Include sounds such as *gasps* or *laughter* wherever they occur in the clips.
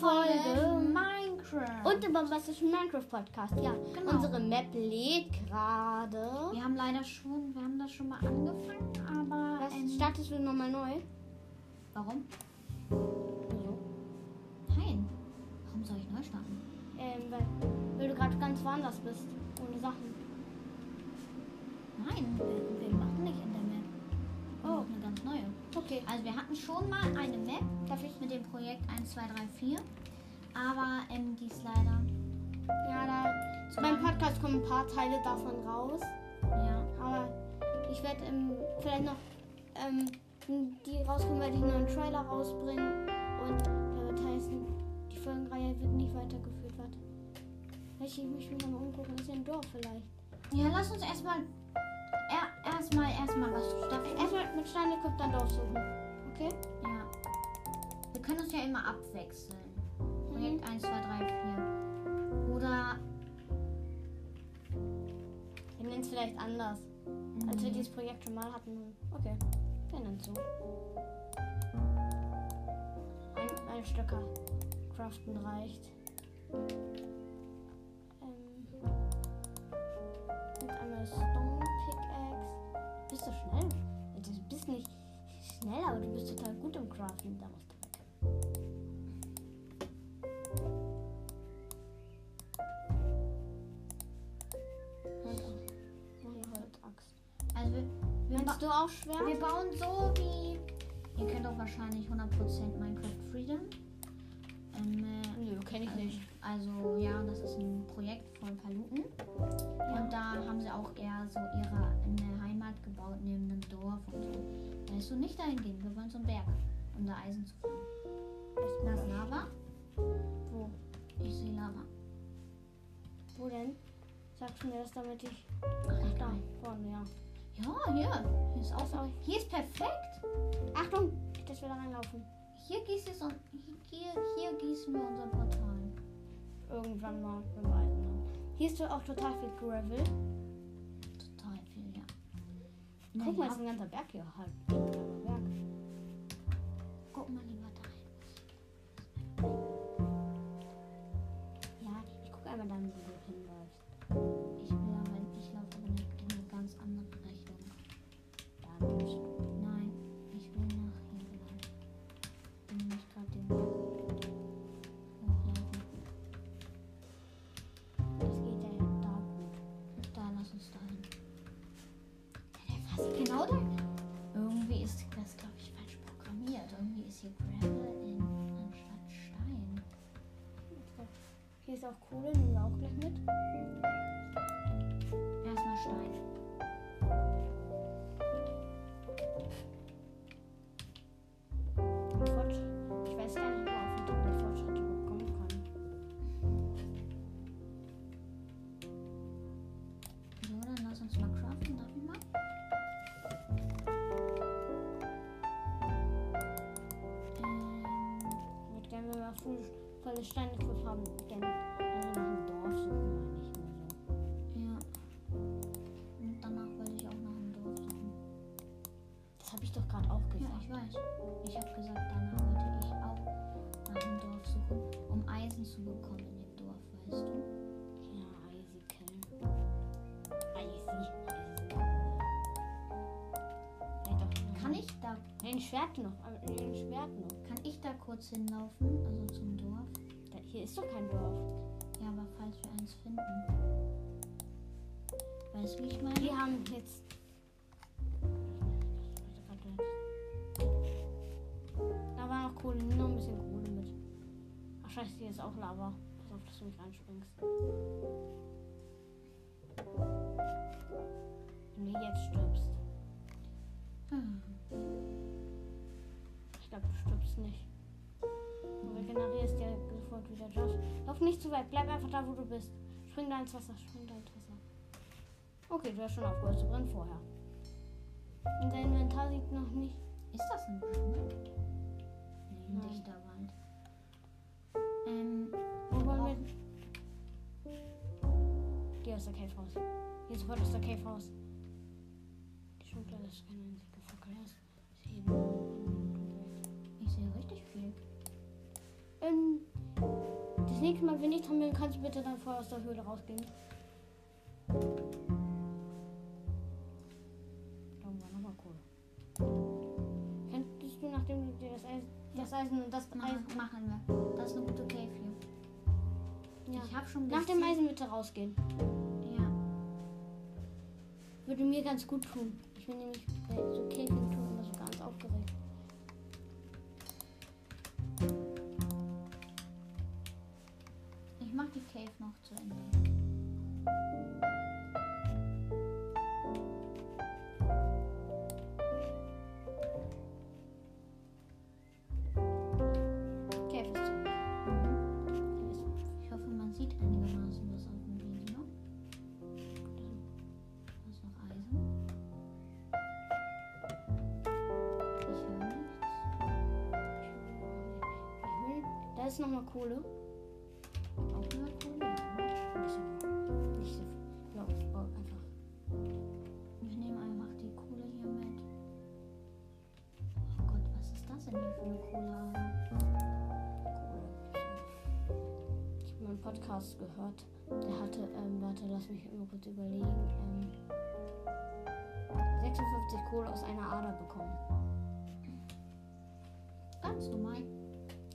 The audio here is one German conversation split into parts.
Folge. Minecraft. Und im bombastischen Minecraft-Podcast, ja. Genau. Unsere Map lädt gerade. wir haben leider schon, wir haben das schon mal angefangen, aber Was ähm, startest du nochmal neu? warum? Wieso? Nein. Warum soll ich neu starten? Ähm, weil, weil du gerade ganz woanders bist. Ohne Sachen. Nein, wir, wir machen nicht in der Oh. eine ganz neue. Okay. Also wir hatten schon mal eine Map Darf ich? mit dem Projekt 1, 2, 3, 4. Aber ähm, die ist leider. Ja, da. Zu Beim lang. Podcast kommen ein paar Teile davon raus. Ja. Aber ich werde ähm, vielleicht noch ähm, die rauskommen, werde ich noch einen Trailer rausbringen. Und der wird heißen, die Folgenreihe wird nicht weitergeführt. Warte. Ich mich mal umgucken. Ist ja ein Dorf vielleicht. Ja, lass uns erstmal. Er, erstmal, erstmal was starten. Erstmal mit Stein equipped dann Dorf suchen. Okay? Ja. Wir können uns ja immer abwechseln. Projekt 1, 2, 3, 4. Oder. Wir nennen es vielleicht anders. Als wir dieses Projekt schon mal hatten. Okay. Wir nennen es so. Ein, ein Stöcker. Craften reicht. Ähm, mit einer Stone. Bist du schnell? Also, Du bist nicht schnell, aber du bist total gut im Craften. Da musst du Holzaxt. Also du auch schwer? wir bauen so wie. Ihr kennt doch wahrscheinlich 100% Minecraft Freedom. Ähm, äh, Nö, kenne ich nicht. Also ja, das ist ein Projekt von Paluten. Und da haben sie auch eher so ihre Heimat gebaut neben einem Dorf und so. Da ist so nicht dahin gehen. Wir wollen zum Berg, um da Eisen zu fangen. Ist das Lava? Wo? Ich sehe Lava. Wo denn? Sagst du mir das, damit ich. Ach, Da, vorne, ja. Ja, hier. Hier ist auch. Hier ist perfekt. Achtung! Dass wir da reinlaufen. Hier gießt es und hier, hier gießen wir unser Portal. Irgendwann mal, wenn wir haben. Hier ist auch total viel Gravel. Ja. Guck mal, Naja, ist ein ganzer Berg hier. Halt, Berg. guck mal lieber dahin. Ja, ich guck einmal dann, ist auch Kohle, nehmen wir auch gleich mit. Erstmal Stein. Ich weiß gar nicht, ob man auf Fortschritte bekommen kann. So, dann lass uns mal craften. Darf ich mal? Ähm, Ich würde gerne, voll, volle Steine haben, gesagt. ich habe gesagt, danach wollte ich auch nach einem Dorf suchen, um Eisen zu bekommen in dem Dorf, weißt du? Ja, easy killen. Auch Kann ich da, Nee, ein Schwert noch. Ein Schwert noch. kann ich da kurz hinlaufen, also zum Dorf? Da, hier ist doch kein Dorf. Ja, aber falls wir eins finden. Weißt du, wie ich meine? Wir haben jetzt. Ist auch Lava. Pass auf, dass du nicht reinspringst. Wenn du jetzt stirbst. Hm. Ich glaube, du stirbst nicht. Du regenerierst ja sofort wieder. Josh, lauf nicht zu weit. Bleib einfach da, wo du bist. Spring da ins Wasser. Spring da ins Wasser. Okay, du hast schon aufgehört zu brennen vorher. Und dein Inventar sieht noch nicht. Ist das ein ein Nein. dichter Wald. Ähm, Wo wollen wir? Geh aus der Cave raus. Geh sofort aus der Cave raus. Die Schublade ist keine einzige Fackel. Das ist eben. ich sehe richtig viel. Ähm, dich mal wenig dran bin, kannst du bitte dann vorher aus der Höhle rausgehen. Da war nochmal Kohle. Könntest du, nachdem du dir das Eisen, das Eisen und das Eisen. machen wir. Das habe schon Nach dem Eisen bitte rausgehen. Ja. Würde mir ganz gut tun. Ich bin nämlich so Caving tun Kohle. Auch nur Kohle. Nicht so, nicht so viel. Ja, oh, einfach. Ich nehme einfach die Kohle hier mit. Oh Gott, was ist das denn hier für eine Kohle? Kohle. Ich habe mal einen Podcast gehört. Der hatte, ähm, warte, lass mich immer kurz überlegen. Ähm, 56 Kohle aus einer Ader bekommen. Ganz normal.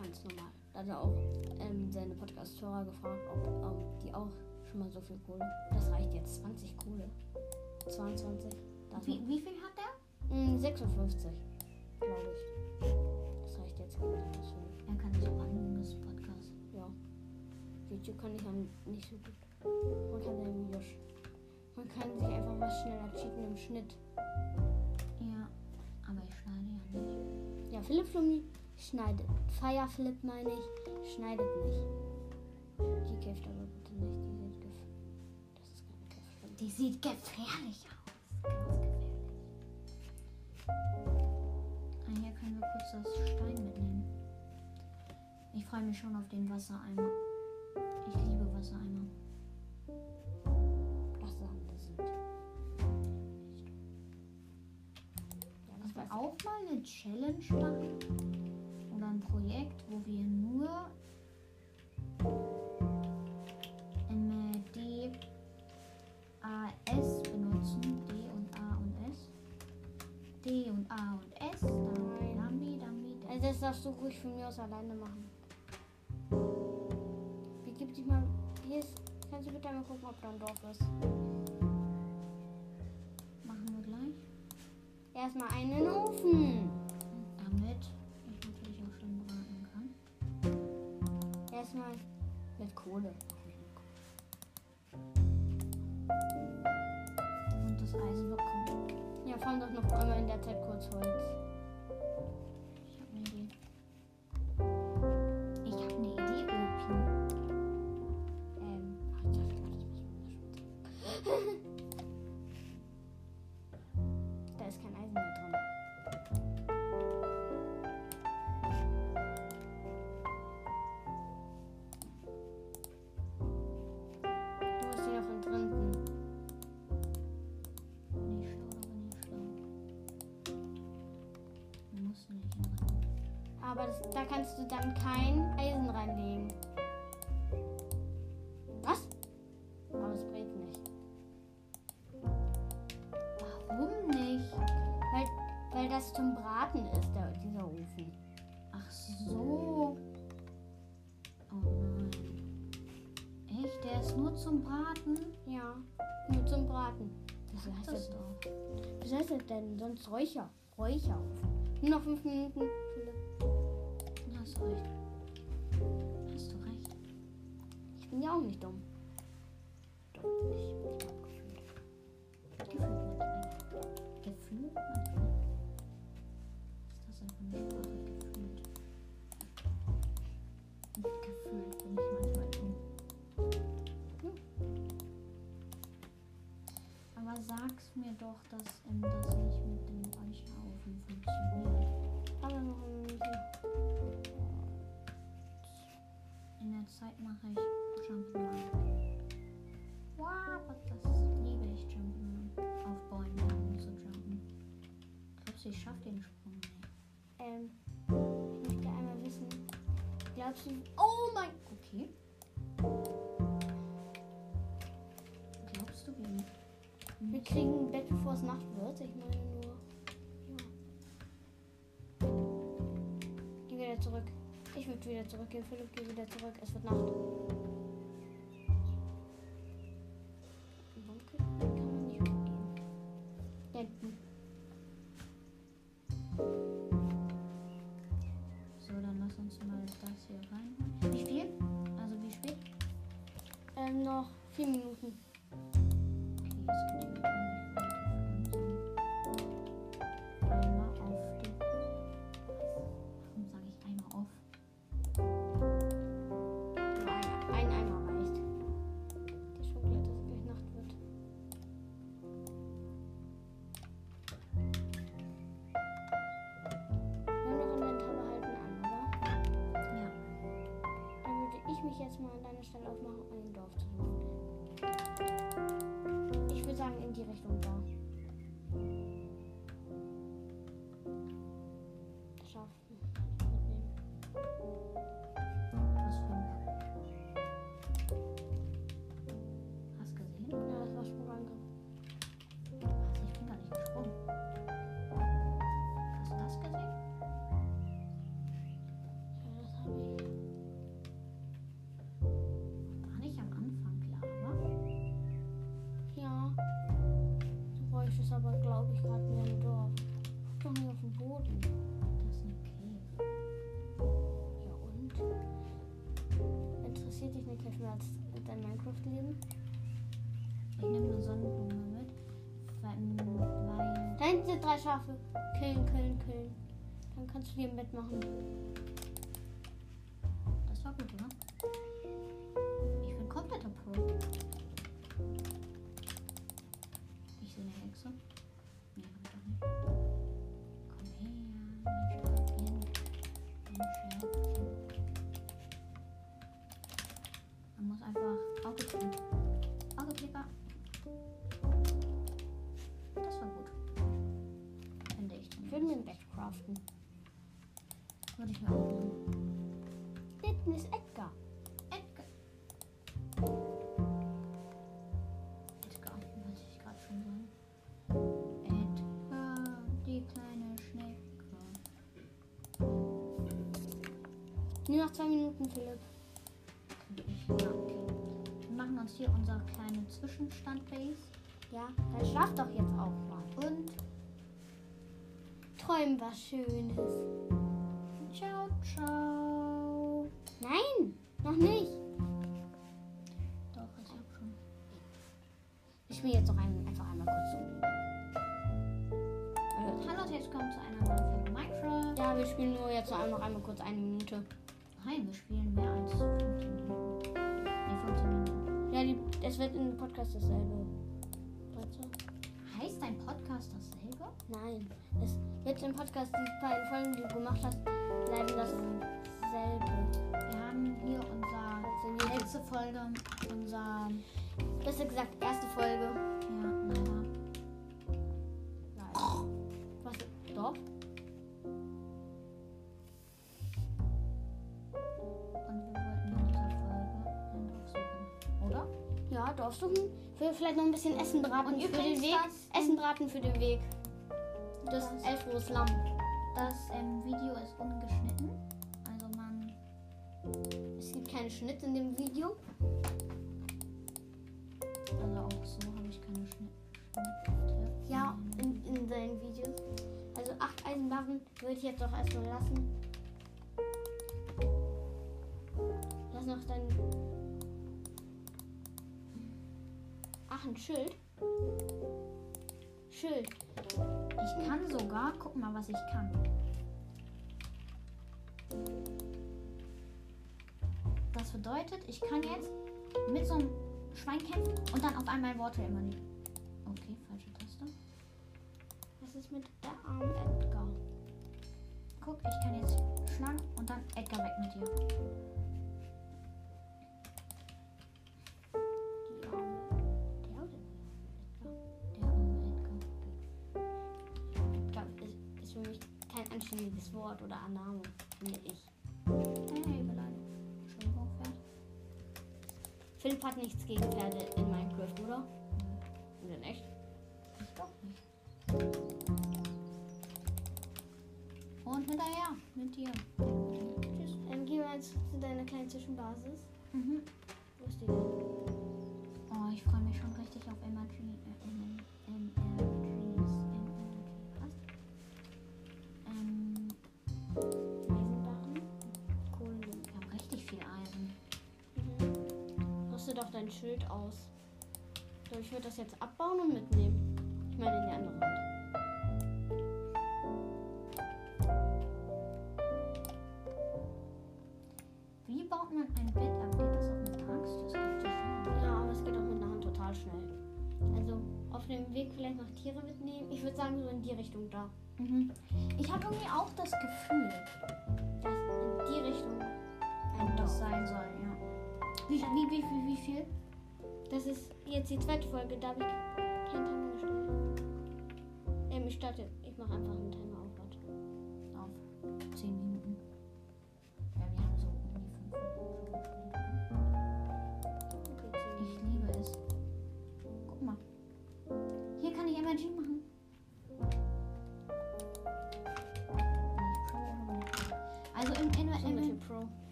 Ganz normal. Da hat er auch ähm, seine Podcast-Hörer gefragt, ob ähm, die auch schon mal so viel Kohle. Das reicht jetzt 20 Kohle. 22. Da ist Wie, wie viel hat? Mm, 56, glaube ich. Das reicht jetzt. Er kann sich auch anhören, das Podcast. Ja. YouTube kann ich dann nicht so gut. Man kann seine Videos. Man kann sich einfach was schneller cheaten im Schnitt. Ja, aber ich schneide ja nicht. Ja, Philipp Flummi schneidet. Fireflip meine ich, schneidet nicht. Die kämpft aber bitte nicht. Die sind gef Das. Die sieht gefährlich aus. Ganz gefährlich. Ah, hier können wir kurz das Stein mitnehmen. Ich freue mich schon auf den Wassereimer. Ich liebe Wassereimer. Das Sande sind. Ja, das weiß auch mal eine Challenge machen ein Projekt, wo wir nur MD AS benutzen. D und A und S. D und A und S. Nein. Lambi, Lambi, ich. Also das darfst du ruhig von mir aus alleine machen. Begib dich mal. Hier ist. Kannst du bitte mal gucken, ob da ein Dorf ist? Machen wir gleich. Erstmal einen Ofen. Zeit kurz Holz. Ich habe eine Idee. Ich habe eine Idee, Opi. Ähm, ach, ich dachte, man *laughs* Aber das, da kannst du dann kein Eisen reinlegen. Was? Aber es brennt nicht. Warum nicht? Weil, weil das zum Braten ist, der, dieser Ofen. Ach so. Oh nein. Echt? Der ist nur zum Braten? Ja, nur zum Braten. Wieso heißt das das, doch. wieso heißt das denn sonst Räucher? Räucherofen. Nur noch fünf Minuten. Hast du recht. Hast du recht. Ich bin ja auch nicht dumm. Dumm hab gefühlt. Gefühlt. Gefühlt manchmal. Ist das für eine Sprache? Gefühlt. Gefühlt bin ich manchmal dumm. Aber sag's mir doch, dass ähm, das nicht mit dem Räucherofen funktioniert. Aber noch Zeit mache ich Jump'n'Run. Wow, das liebe ich Jump'n'Run. Auf Bäumen zu jumpen. Glaubst du, ich schaffe den Sprung nicht? Ähm, ich möchte einmal wissen. Glaubst du. Oh mein. Okay. Glaubst du, wie? Wir kriegen ein Bett, bevor es Nacht wird. Ich meine. Wieder zurückgehen. Philipp, geh wieder zurück. Es wird Nacht. Mal an deiner Stelle aufmachen, um ein Dorf zu suchen. Ich würde sagen, in die Richtung da. Schaffen. Mitnehmen. Drei Schafe. Killen, killen, killen. Dann kannst du dir ein Bett machen. das war gut, oder? Nur noch zwei Minuten, Philipp. Ja. Wir machen uns hier unser kleine Zwischenstand-Base. Ja, dann schlaf doch jetzt auch mal. Und Träum was Schönes. ciao, ciao. Nein, noch nicht. Doch, ich hab schon. Ich spiele jetzt noch ein, einfach einmal kurz so. Hallo herzlich willkommen zu einer neuen Folge Minecraft. Ja, wir spielen nur jetzt noch einmal kurz eine Minute. Nein, wir spielen mehr als 15 Minuten. Nee, 15 Minuten. Ja, die, es wird im Podcast dasselbe. Weißt du? Heißt dein Podcast dasselbe? Nein, es wird im Podcast die beiden Folgen, die du gemacht hast, bleiben dasselbe. Wir haben hier unser Also die letzte Folge, unser Besser gesagt, erste Folge. ja, naja, Was? Doch? Ja, Dorf suchen. Für vielleicht noch ein bisschen Essen braten Und für den Weg. Essen braten für den Weg. Das Das- Elfrohes Lamm. Das ähm, Video ist ungeschnitten, also man Es gibt keinen Schnitt in dem Video. also auch so habe ich keine Schnitt. Schnitte. Ja, in, in seinen Videos. Also acht Eisenbarren würde ich jetzt auch erstmal lassen. Lass noch dein. Ein Schild. Schild. Ich kann sogar, guck mal, was ich kann. Das bedeutet, ich kann jetzt mit so einem Schwein kämpfen und dann auf einmal Worte immer nicht. Okay, falsche Taste. Was ist mit der armen Edgar? Guck, ich kann jetzt schlagen und dann Edgar weg mit dir. Wort oder Annahme, finde ich. Hey, Schon hochfährt. Philipp hat nichts gegen Pferde in Minecraft, oder? Oder nicht? Ich glaube nicht. Und hinterher, mit dir. Tschüss. Dann gehen wir jetzt zu deiner kleinen Zwischenbasis. Mhm. Wo ist die denn? Oh, ich freue mich schon richtig auf Energy. Äh, äh, Dein Schild aus. So, ich würde das jetzt abbauen und mitnehmen. Ich meine in die andere Hand. Wie baut man ein Bett ab? Geht das auch mit der Axt? Das geht schnell. Ja, aber es geht auch mit der Hand total schnell. Also auf dem Weg vielleicht noch Tiere mitnehmen. Ich würde sagen, so in die Richtung da. Mhm. Ich habe irgendwie auch das Gefühl, Wie, wie, wie, wie, wie viel? Das ist jetzt die zweite Folge, da habe ich keinen Timer gestellt. Ähm, ich starte. Ich mache einfach einen Timer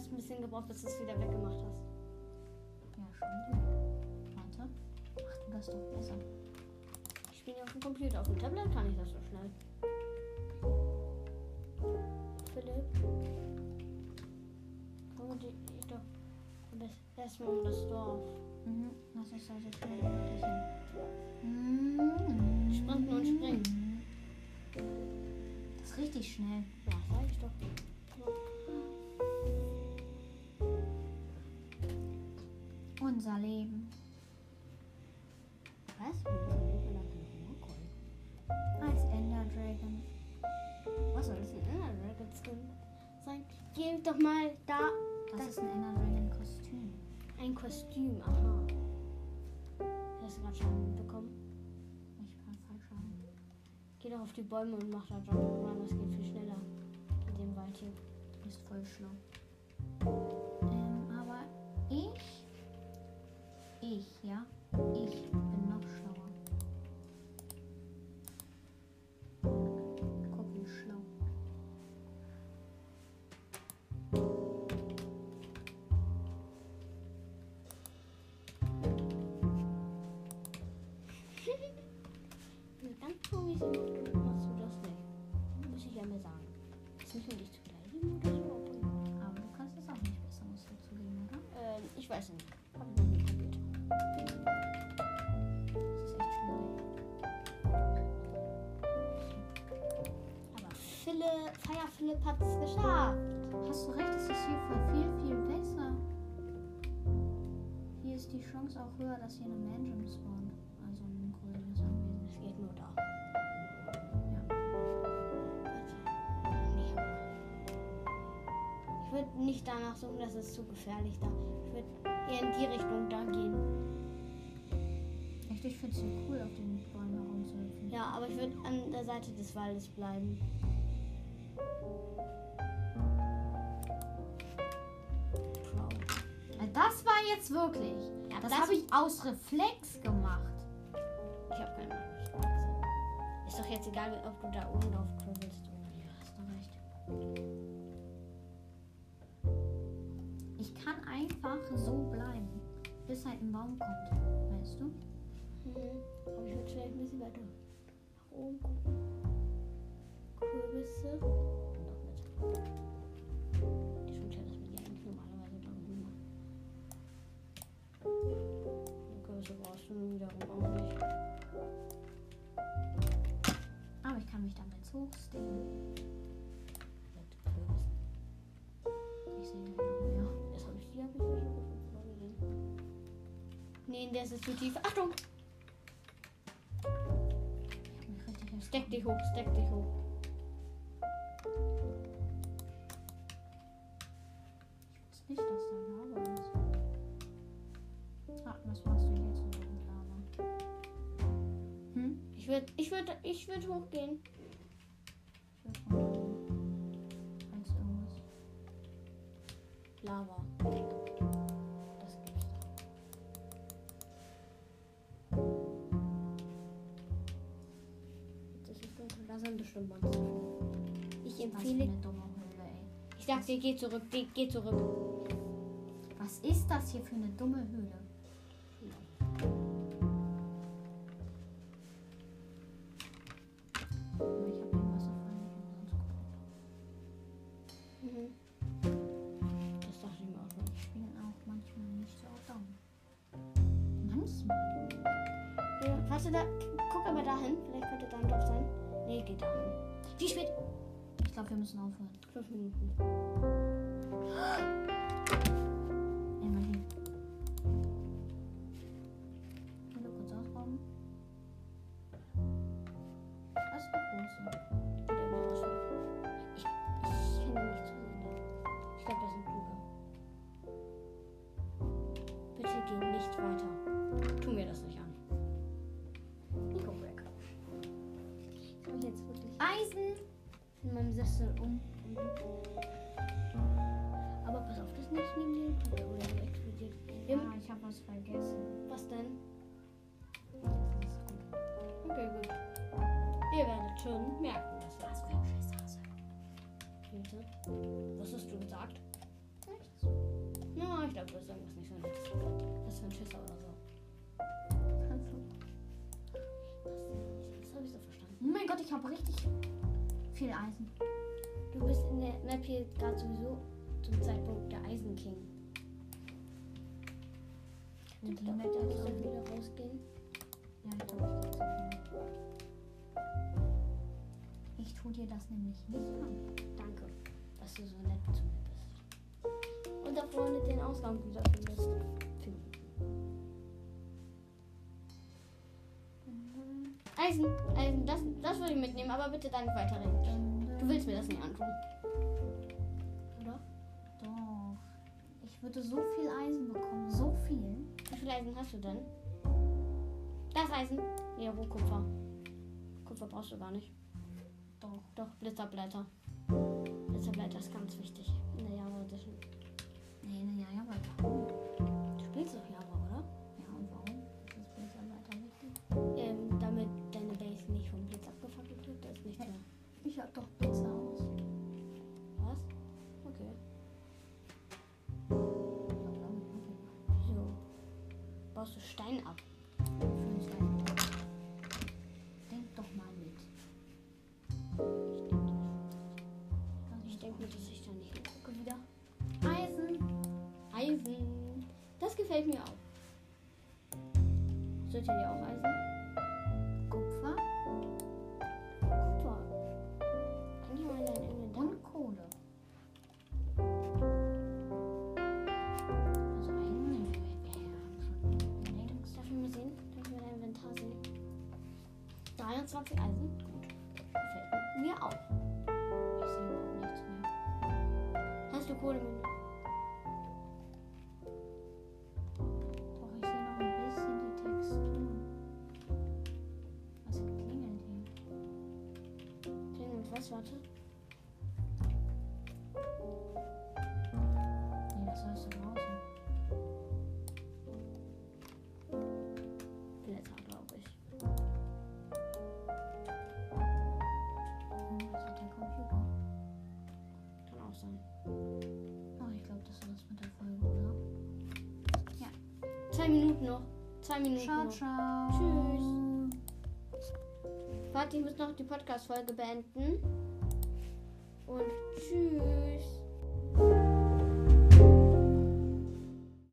hast ein bisschen gebraucht, bis du es wieder weggemacht hast. Ja, schon. Warte. Mach du das doch besser. Ich spiele auf dem Computer. Auf dem Tablet kann ich das so schnell. Philipp. Komm die ich doch. Erstmal um das Dorf. Mhm. Das ist also schnell wie möglich hin. Mhm. Sprinten und springen. Das ist richtig schnell. Ja, sag ich doch. Unser Leben. Was? Als Ender Dragon. Was soll das denn Ender Dragon Skin sein? Geh doch mal da. Das ist ein Ender Dragon Kostüm. Ein Kostüm, aha. Hast du gerade schon bekommen? Ich kann falsch haben. Geh doch auf die Bäume und mach da Jump Run, das geht viel schneller. In dem Wald hier. Du bist voll schlau. Ähm, aber ich. Ich, ja. Philipp, Feier Philipp hat es geschafft. Hast du recht, es ist hier voll viel, viel besser. Hier ist die Chance auch höher, dass hier eine Mansion spawnt. Also ein größeres Anwesen. Es geht nur da. Ja. Nee. Ich würde nicht danach suchen, das ist zu gefährlich da. Ich würde eher in die Richtung da gehen. Echt, ich finde es so cool, auf den Bäumen herumzuhüpfen. Ja, aber ich würde an der Seite des Waldes bleiben. Das war jetzt wirklich. Ja, Das, das- habe ich aus Reflex gemacht. Ich habe keine Ahnung. Ist doch jetzt egal, ob du da oben drauf oder nicht. Hast du recht. Ich kann einfach so bleiben, bis halt ein Baum kommt. Weißt du? Mhm. Aber ich würde vielleicht ein bisschen weiter nach oben gucken. Kürbisse. Noch mit. Die schon klar, dass man die eigentlich normalerweise da oben macht. Die Kürbisse brauchst du wiederum auch nicht. Aber ich kann mich damit hochstehen. Mit Kürbissen. Ich sehe nicht noch mehr. Das habe ich, die habe ich ja schon gesehen. Nee, der ist zu tief. Achtung! Steck dich hoch, steck dich hoch. Würde ich würd, ich würd hochgehen. Ich will runtergehen. Falls irgendwas. Lava. Das gibt's da. sind bestimmt Monster. Ich empfehle. eine dumme Höhle, ey. Ich dir, geh zurück, geh, geh zurück. Was ist das hier für eine dumme Höhle? Mhm. Das dachte ich mir auch schon. Ich bin auch manchmal nicht so dumm. Manchmal. Ja, warte da, guck aber dahin. Vielleicht könnte da ein Dorf sein. Nee, geht dahin. Wie spät? Ich glaube, wir müssen aufhören. Fünf Minuten. *gasps* Sessel um? Aber pass auf, das nicht neben dir Klüger oder so explodiert. Ja, ich habe was vergessen. Was denn? Das ist. Okay, gut. Ihr werdet schon merken, dass wir das für ein Scheißhase. Bitte. Was hast du gesagt? Nichts. Na, ich glaube, du hast irgendwas nicht so nettes. Was für ein Schisser oder so. Das habe ich so verstanden. Oh mein Gott, ich habe richtig viel Eisen. Du bist in der Map hier gerade sowieso zum Zeitpunkt der Eisenking. Und die Da Map soll ich dann wieder rausgehen. Ja, ich glaube, ich viel. Ich tue dir das nämlich nicht an. Danke, dass du so nett zu mir bist. Und da vorne den Ausgang wieder findest. Finden. Eisen, Eisen, das, das würde ich mitnehmen, aber bitte dann weiterreden. Du willst mir das nicht antun. Oder? Doch. Ich würde so viel Eisen bekommen. So viel. Wie viel Eisen hast du denn? Das Eisen? Ja, wo Kupfer? Kupfer brauchst du gar nicht. Doch. Doch, Blitzerblätter. Blitzerblätter ist ganz wichtig in der Edition. Nee, nee, ja, ja, Baust du Stein ab? Denk doch mal mit. Ich denke mir, dass ich da nicht hingucke wieder. Eisen. Eisen. Das gefällt mir auch. Sollt ihr dir auch Eisen? Mit? Doch, ich sehe noch ein bisschen die Texturen. Was klingelt hier? Klingelt was? Warte. Zwei Minuten noch. Zwei Minuten Ciao, noch. ciao. Tschüss. Warte, ich muss noch die Podcast-Folge beenden. Und tschüss.